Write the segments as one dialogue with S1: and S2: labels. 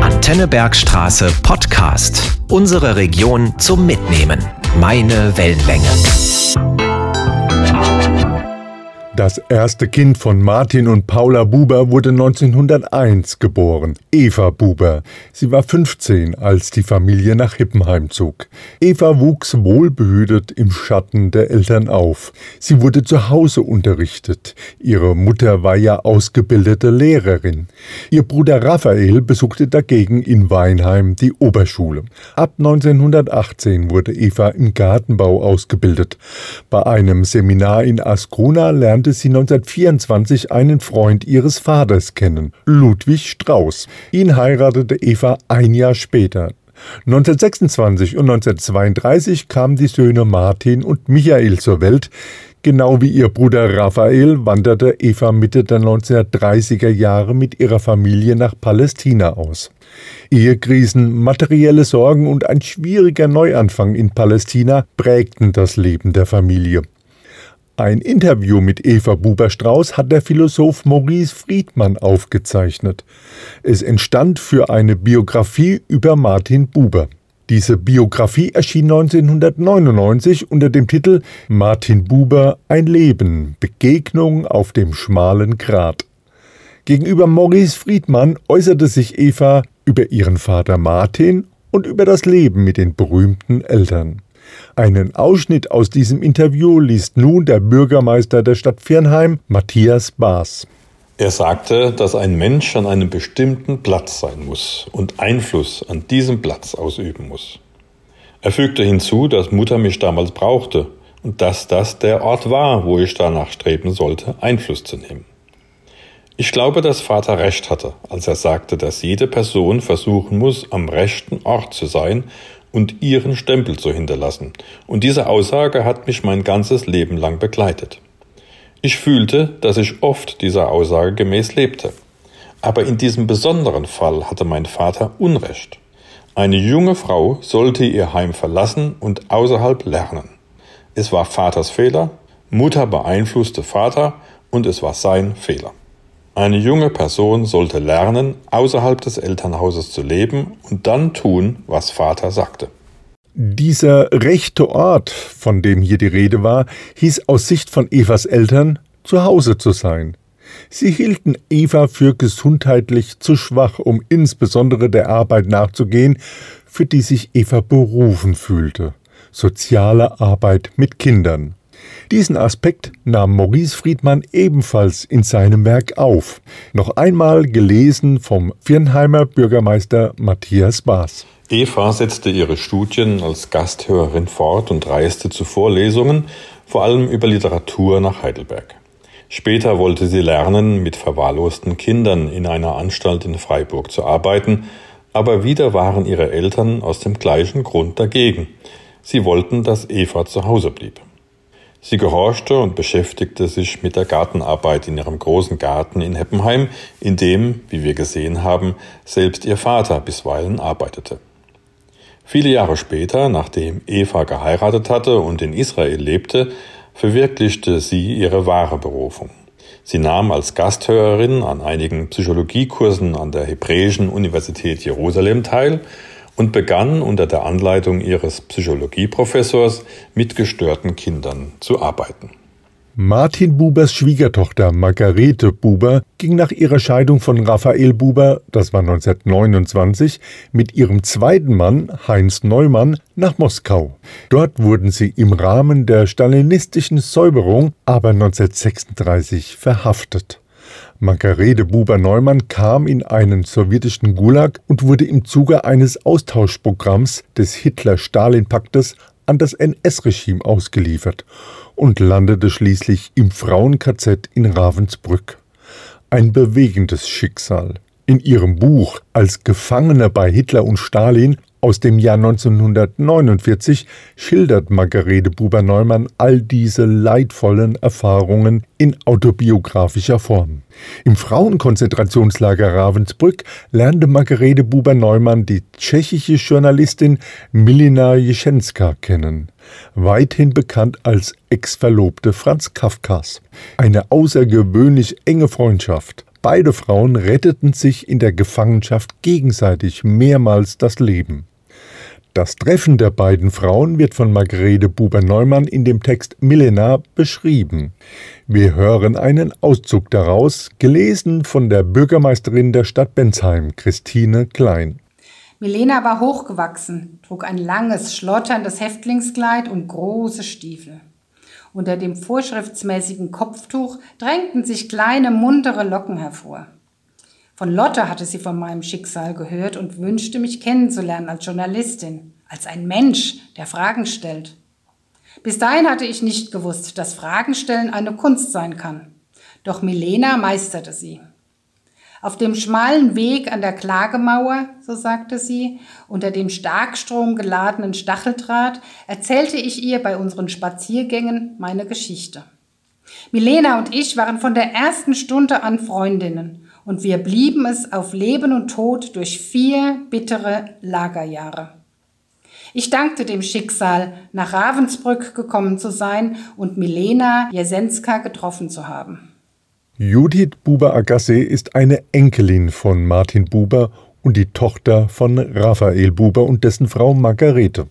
S1: Antennebergstraße Podcast. Unsere Region zum Mitnehmen. Meine Wellenlänge.
S2: Das erste Kind von Martin und Paula Buber wurde 1901 geboren, Eva Buber. Sie war 15, als die Familie nach Hippenheim zog. Eva wuchs wohlbehütet im Schatten der Eltern auf. Sie wurde zu Hause unterrichtet. Ihre Mutter war ja ausgebildete Lehrerin. Ihr Bruder Raphael besuchte dagegen in Weinheim die Oberschule. Ab 1918 wurde Eva im Gartenbau ausgebildet. Bei einem Seminar in Ascona lernte lernte sie 1924 einen Freund ihres Vaters kennen, Ludwig Strauß. Ihn heiratete Eva ein Jahr später. 1926 und 1932 kamen die Söhne Martin und Michael zur Welt. Genau wie ihr Bruder Raphael wanderte Eva Mitte der 1930er Jahre mit ihrer Familie nach Palästina aus. Ehekrisen, materielle Sorgen und ein schwieriger Neuanfang in Palästina prägten das Leben der Familie. Ein Interview mit Eva Buber-Strauß hat der Philosoph Maurice Friedmann aufgezeichnet. Es entstand für eine Biografie über Martin Buber. Diese Biografie erschien 1999 unter dem Titel Martin Buber Ein Leben Begegnung auf dem schmalen Grat. Gegenüber Maurice Friedmann äußerte sich Eva über ihren Vater Martin und über das Leben mit den berühmten Eltern. Einen Ausschnitt aus diesem Interview liest nun der Bürgermeister der Stadt Firnheim, Matthias Baas.
S3: Er sagte, dass ein Mensch an einem bestimmten Platz sein muss und Einfluss an diesem Platz ausüben muss. Er fügte hinzu, dass Mutter mich damals brauchte und dass das der Ort war, wo ich danach streben sollte, Einfluss zu nehmen. Ich glaube, dass Vater recht hatte, als er sagte, dass jede Person versuchen muss, am rechten Ort zu sein und ihren Stempel zu hinterlassen. Und diese Aussage hat mich mein ganzes Leben lang begleitet. Ich fühlte, dass ich oft dieser Aussage gemäß lebte. Aber in diesem besonderen Fall hatte mein Vater Unrecht. Eine junge Frau sollte ihr Heim verlassen und außerhalb lernen. Es war Vaters Fehler, Mutter beeinflusste Vater und es war sein Fehler. Eine junge Person sollte lernen, außerhalb des Elternhauses zu leben und dann tun, was Vater sagte.
S2: Dieser rechte Ort, von dem hier die Rede war, hieß aus Sicht von Evas Eltern zu Hause zu sein. Sie hielten Eva für gesundheitlich zu schwach, um insbesondere der Arbeit nachzugehen, für die sich Eva berufen fühlte soziale Arbeit mit Kindern. Diesen Aspekt nahm Maurice Friedmann ebenfalls in seinem Werk auf, noch einmal gelesen vom Firnheimer Bürgermeister Matthias Baas.
S3: Eva setzte ihre Studien als Gasthörerin fort und reiste zu Vorlesungen, vor allem über Literatur nach Heidelberg. Später wollte sie lernen, mit verwahrlosten Kindern in einer Anstalt in Freiburg zu arbeiten, aber wieder waren ihre Eltern aus dem gleichen Grund dagegen. Sie wollten, dass Eva zu Hause blieb. Sie gehorchte und beschäftigte sich mit der Gartenarbeit in ihrem großen Garten in Heppenheim, in dem, wie wir gesehen haben, selbst ihr Vater bisweilen arbeitete. Viele Jahre später, nachdem Eva geheiratet hatte und in Israel lebte, verwirklichte sie ihre wahre Berufung. Sie nahm als Gasthörerin an einigen Psychologiekursen an der Hebräischen Universität Jerusalem teil und begann unter der Anleitung ihres Psychologieprofessors mit gestörten Kindern zu arbeiten.
S2: Martin Bubers Schwiegertochter Margarete Buber ging nach ihrer Scheidung von Raphael Buber, das war 1929, mit ihrem zweiten Mann Heinz Neumann nach Moskau. Dort wurden sie im Rahmen der stalinistischen Säuberung aber 1936 verhaftet. Margarete Buber-Neumann kam in einen sowjetischen Gulag und wurde im Zuge eines Austauschprogramms des Hitler-Stalin-Paktes an das NS-Regime ausgeliefert und landete schließlich im Frauen-KZ in Ravensbrück. Ein bewegendes Schicksal. In ihrem Buch Als Gefangener bei Hitler und Stalin aus dem Jahr 1949 schildert Margarete Buber-Neumann all diese leidvollen Erfahrungen in autobiografischer Form. Im Frauenkonzentrationslager Ravensbrück lernte Margarete Buber-Neumann die tschechische Journalistin Milina Jeschenska kennen, weithin bekannt als Ex-Verlobte Franz Kafkas. Eine außergewöhnlich enge Freundschaft Beide Frauen retteten sich in der Gefangenschaft gegenseitig mehrmals das Leben. Das Treffen der beiden Frauen wird von Margarete Buber-Neumann in dem Text Milena beschrieben. Wir hören einen Auszug daraus, gelesen von der Bürgermeisterin der Stadt Bensheim, Christine Klein.
S4: Milena war hochgewachsen, trug ein langes, schlotterndes Häftlingskleid und große Stiefel. Unter dem vorschriftsmäßigen Kopftuch drängten sich kleine, muntere Locken hervor. Von Lotte hatte sie von meinem Schicksal gehört und wünschte, mich kennenzulernen als Journalistin, als ein Mensch, der Fragen stellt. Bis dahin hatte ich nicht gewusst, dass Fragenstellen eine Kunst sein kann. Doch Milena meisterte sie. Auf dem schmalen Weg an der Klagemauer, so sagte sie, unter dem Starkstrom geladenen Stacheldraht, erzählte ich ihr bei unseren Spaziergängen meine Geschichte. Milena und ich waren von der ersten Stunde an Freundinnen und wir blieben es auf Leben und Tod durch vier bittere Lagerjahre. Ich dankte dem Schicksal, nach Ravensbrück gekommen zu sein und Milena Jesenska getroffen zu haben.
S2: Judith Buber-Agasse ist eine Enkelin von Martin Buber und die Tochter von Raphael Buber und dessen Frau Margarete.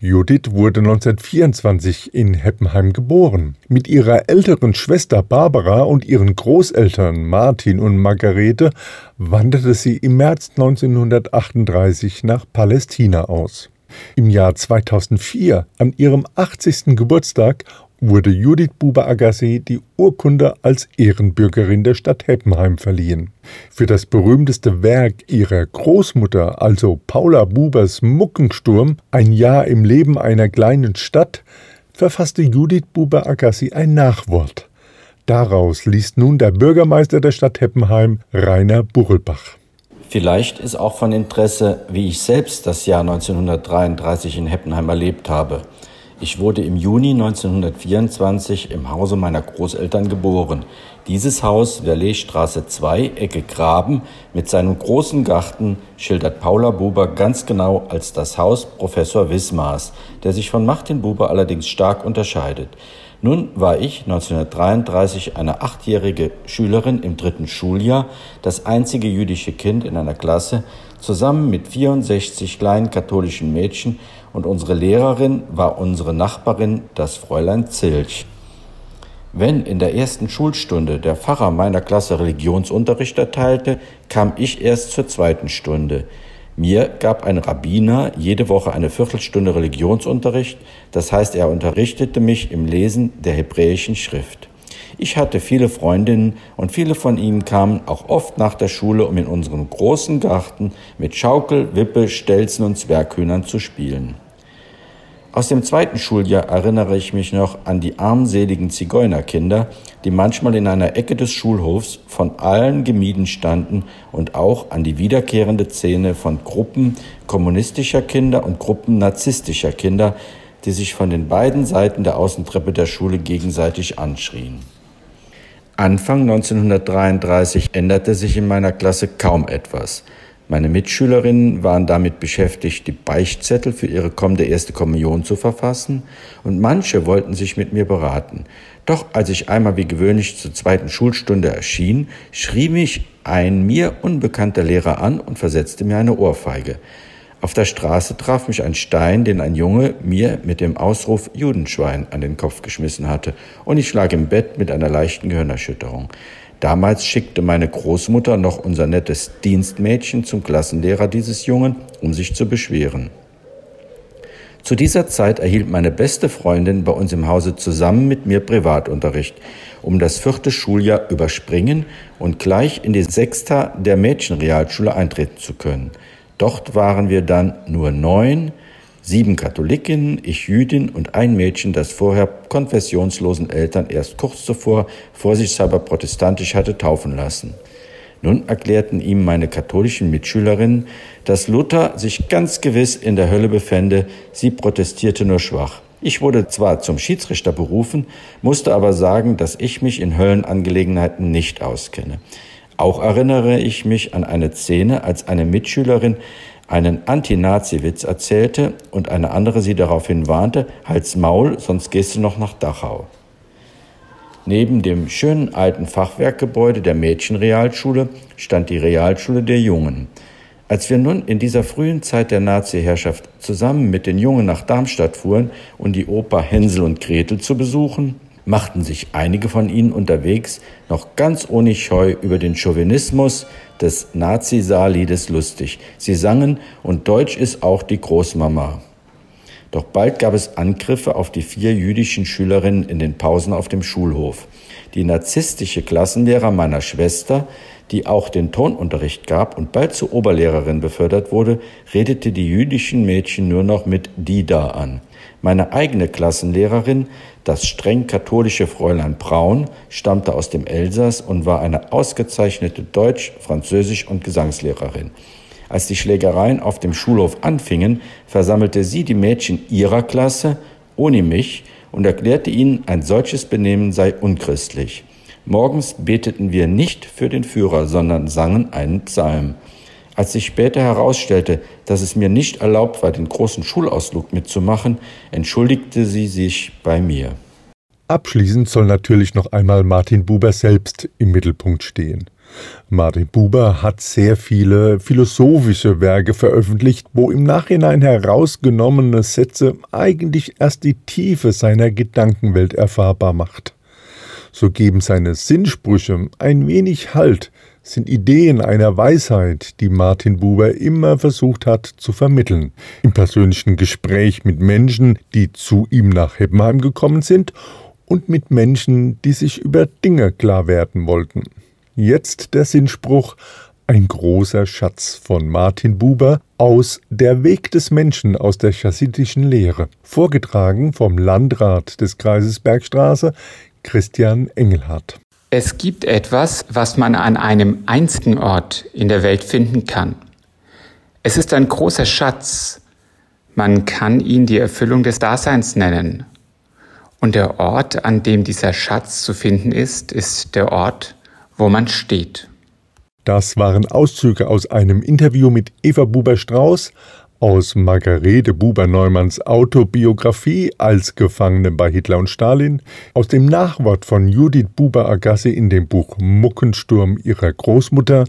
S2: Judith wurde 1924 in Heppenheim geboren. Mit ihrer älteren Schwester Barbara und ihren Großeltern Martin und Margarete wanderte sie im März 1938 nach Palästina aus. Im Jahr 2004, an ihrem 80. Geburtstag, wurde Judith Buber-Agassi die Urkunde als Ehrenbürgerin der Stadt Heppenheim verliehen. Für das berühmteste Werk ihrer Großmutter, also Paula Bubers Muckensturm, ein Jahr im Leben einer kleinen Stadt, verfasste Judith Buber-Agassi ein Nachwort. Daraus liest nun der Bürgermeister der Stadt Heppenheim, Rainer Buchelbach.
S5: Vielleicht ist auch von Interesse, wie ich selbst das Jahr 1933 in Heppenheim erlebt habe. Ich wurde im Juni 1924 im Hause meiner Großeltern geboren. Dieses Haus, Verleestraße 2, Ecke Graben, mit seinem großen Garten, schildert Paula Buber ganz genau als das Haus Professor Wismars, der sich von Martin Buber allerdings stark unterscheidet. Nun war ich 1933 eine achtjährige Schülerin im dritten Schuljahr, das einzige jüdische Kind in einer Klasse, zusammen mit 64 kleinen katholischen Mädchen, und unsere Lehrerin war unsere Nachbarin, das Fräulein Zilch. Wenn in der ersten Schulstunde der Pfarrer meiner Klasse Religionsunterricht erteilte, kam ich erst zur zweiten Stunde. Mir gab ein Rabbiner jede Woche eine Viertelstunde Religionsunterricht, das heißt er unterrichtete mich im Lesen der hebräischen Schrift. Ich hatte viele Freundinnen und viele von ihnen kamen auch oft nach der Schule, um in unserem großen Garten mit Schaukel, Wippe, Stelzen und Zwerghühnern zu spielen. Aus dem zweiten Schuljahr erinnere ich mich noch an die armseligen Zigeunerkinder, die manchmal in einer Ecke des Schulhofs von allen gemieden standen und auch an die wiederkehrende Szene von Gruppen kommunistischer Kinder und Gruppen narzisstischer Kinder, die sich von den beiden Seiten der Außentreppe der Schule gegenseitig anschrien. Anfang 1933 änderte sich in meiner Klasse kaum etwas. Meine Mitschülerinnen waren damit beschäftigt, die Beichtzettel für ihre kommende erste Kommunion zu verfassen, und manche wollten sich mit mir beraten. Doch als ich einmal wie gewöhnlich zur zweiten Schulstunde erschien, schrie mich ein mir unbekannter Lehrer an und versetzte mir eine Ohrfeige. Auf der Straße traf mich ein Stein, den ein Junge mir mit dem Ausruf Judenschwein an den Kopf geschmissen hatte, und ich lag im Bett mit einer leichten Gehirnerschütterung. Damals schickte meine Großmutter noch unser nettes Dienstmädchen zum Klassenlehrer dieses Jungen, um sich zu beschweren. Zu dieser Zeit erhielt meine beste Freundin bei uns im Hause zusammen mit mir Privatunterricht, um das vierte Schuljahr überspringen und gleich in die Sechster der Mädchenrealschule eintreten zu können. Dort waren wir dann nur neun, sieben Katholikinnen, ich Jüdin und ein Mädchen, das vorher konfessionslosen Eltern erst kurz zuvor vorsichtshalber protestantisch hatte taufen lassen. Nun erklärten ihm meine katholischen Mitschülerinnen, dass Luther sich ganz gewiss in der Hölle befände, sie protestierte nur schwach. Ich wurde zwar zum Schiedsrichter berufen, musste aber sagen, dass ich mich in Höllenangelegenheiten nicht auskenne. Auch erinnere ich mich an eine Szene, als eine Mitschülerin einen Anti-Nazi-Witz erzählte und eine andere sie daraufhin warnte, halt's Maul, sonst gehst du noch nach Dachau. Neben dem schönen alten Fachwerkgebäude der Mädchenrealschule stand die Realschule der Jungen. Als wir nun in dieser frühen Zeit der Nazi-Herrschaft zusammen mit den Jungen nach Darmstadt fuhren um die Oper Hänsel und Gretel zu besuchen, machten sich einige von ihnen unterwegs noch ganz ohne Scheu über den Chauvinismus des Nazi-Saarliedes lustig. Sie sangen, und Deutsch ist auch die Großmama. Doch bald gab es Angriffe auf die vier jüdischen Schülerinnen in den Pausen auf dem Schulhof. Die narzisstische Klassenlehrer meiner Schwester, die auch den Tonunterricht gab und bald zur Oberlehrerin befördert wurde, redete die jüdischen Mädchen nur noch mit Dida an. Meine eigene Klassenlehrerin, das streng katholische Fräulein Braun, stammte aus dem Elsass und war eine ausgezeichnete Deutsch-, Französisch- und Gesangslehrerin. Als die Schlägereien auf dem Schulhof anfingen, versammelte sie die Mädchen ihrer Klasse ohne mich und erklärte ihnen, ein solches Benehmen sei unchristlich. Morgens beteten wir nicht für den Führer, sondern sangen einen Psalm. Als sich später herausstellte, dass es mir nicht erlaubt war, den großen Schulausflug mitzumachen, entschuldigte sie sich bei mir.
S2: Abschließend soll natürlich noch einmal Martin Buber selbst im Mittelpunkt stehen. Martin Buber hat sehr viele philosophische Werke veröffentlicht, wo im Nachhinein herausgenommene Sätze eigentlich erst die Tiefe seiner Gedankenwelt erfahrbar macht. So geben seine Sinnsprüche ein wenig Halt, sind Ideen einer Weisheit, die Martin Buber immer versucht hat zu vermitteln. Im persönlichen Gespräch mit Menschen, die zu ihm nach Heppenheim gekommen sind und mit Menschen, die sich über Dinge klar werden wollten. Jetzt der Sinnspruch ein großer Schatz von Martin Buber aus Der Weg des Menschen aus der chassidischen Lehre, vorgetragen vom Landrat des Kreises Bergstraße, Christian Engelhardt.
S6: Es gibt etwas, was man an einem einzigen Ort in der Welt finden kann. Es ist ein großer Schatz. Man kann ihn die Erfüllung des Daseins nennen. Und der Ort, an dem dieser Schatz zu finden ist, ist der Ort, wo man steht.
S2: Das waren Auszüge aus einem Interview mit Eva Buber-Strauß aus Margarete Buber-Neumanns Autobiografie als Gefangene bei Hitler und Stalin, aus dem Nachwort von Judith Buber-Agassi in dem Buch Muckensturm ihrer Großmutter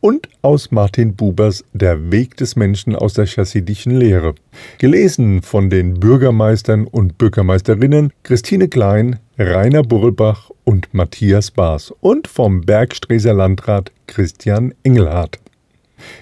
S2: und aus Martin Bubers Der Weg des Menschen aus der chassidischen Lehre. Gelesen von den Bürgermeistern und Bürgermeisterinnen Christine Klein, Rainer Burlbach und Matthias Baas und vom Bergstreser Landrat Christian Engelhardt.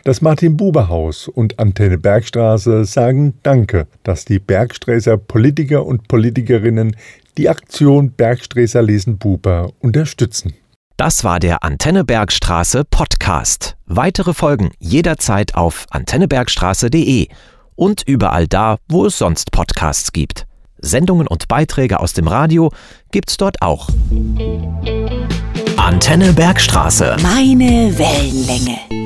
S2: Das Martin-Buber-Haus und Antenne Bergstraße sagen Danke, dass die Bergsträßer Politiker und Politikerinnen die Aktion Bergsträßer lesen Buber unterstützen.
S1: Das war der Antenne Bergstraße Podcast. Weitere Folgen jederzeit auf antennebergstraße.de und überall da, wo es sonst Podcasts gibt. Sendungen und Beiträge aus dem Radio gibt's dort auch. Antenne Bergstraße.
S7: Meine Wellenlänge.